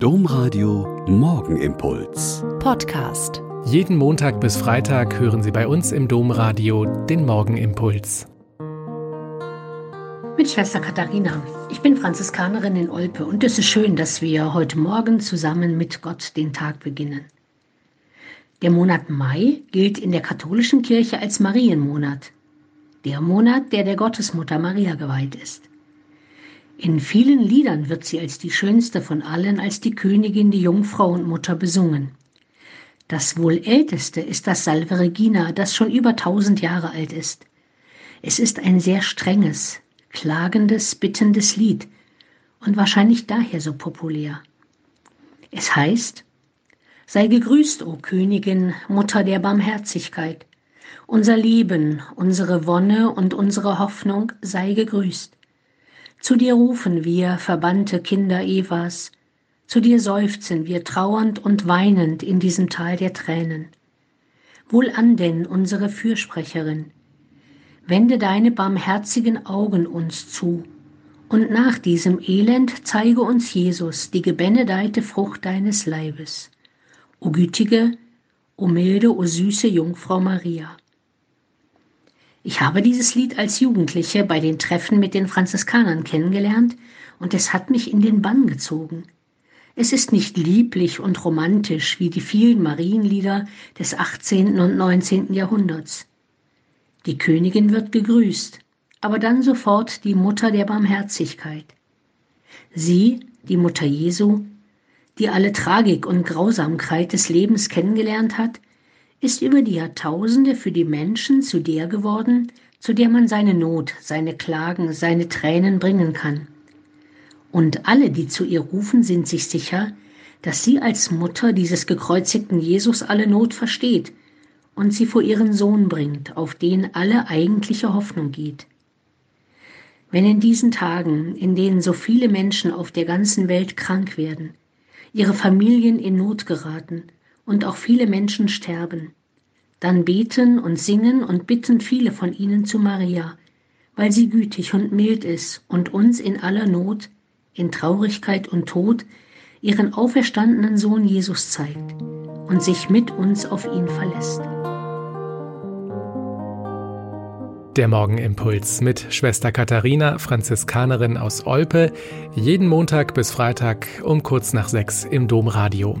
Domradio Morgenimpuls. Podcast. Jeden Montag bis Freitag hören Sie bei uns im Domradio den Morgenimpuls. Mit Schwester Katharina. Ich bin Franziskanerin in Olpe und es ist schön, dass wir heute Morgen zusammen mit Gott den Tag beginnen. Der Monat Mai gilt in der katholischen Kirche als Marienmonat. Der Monat, der der Gottesmutter Maria geweiht ist. In vielen Liedern wird sie als die schönste von allen, als die Königin, die Jungfrau und Mutter besungen. Das wohl älteste ist das Salve Regina, das schon über tausend Jahre alt ist. Es ist ein sehr strenges, klagendes, bittendes Lied und wahrscheinlich daher so populär. Es heißt, Sei gegrüßt, o Königin, Mutter der Barmherzigkeit. Unser Leben, unsere Wonne und unsere Hoffnung sei gegrüßt. Zu dir rufen wir, verbannte Kinder Evas, zu dir seufzen wir trauernd und weinend in diesem Tal der Tränen. Wohlan denn, unsere Fürsprecherin, wende deine barmherzigen Augen uns zu, und nach diesem Elend zeige uns Jesus, die gebenedeite Frucht deines Leibes. O gütige, o milde, o süße Jungfrau Maria. Ich habe dieses Lied als Jugendliche bei den Treffen mit den Franziskanern kennengelernt und es hat mich in den Bann gezogen. Es ist nicht lieblich und romantisch wie die vielen Marienlieder des 18. und 19. Jahrhunderts. Die Königin wird gegrüßt, aber dann sofort die Mutter der Barmherzigkeit. Sie, die Mutter Jesu, die alle Tragik und Grausamkeit des Lebens kennengelernt hat, ist über die Jahrtausende für die Menschen zu der geworden, zu der man seine Not, seine Klagen, seine Tränen bringen kann. Und alle, die zu ihr rufen, sind sich sicher, dass sie als Mutter dieses gekreuzigten Jesus alle Not versteht und sie vor ihren Sohn bringt, auf den alle eigentliche Hoffnung geht. Wenn in diesen Tagen, in denen so viele Menschen auf der ganzen Welt krank werden, ihre Familien in Not geraten, und auch viele Menschen sterben. Dann beten und singen und bitten viele von ihnen zu Maria, weil sie gütig und mild ist und uns in aller Not, in Traurigkeit und Tod ihren auferstandenen Sohn Jesus zeigt und sich mit uns auf ihn verlässt. Der Morgenimpuls mit Schwester Katharina, Franziskanerin aus Olpe, jeden Montag bis Freitag um kurz nach sechs im Domradio.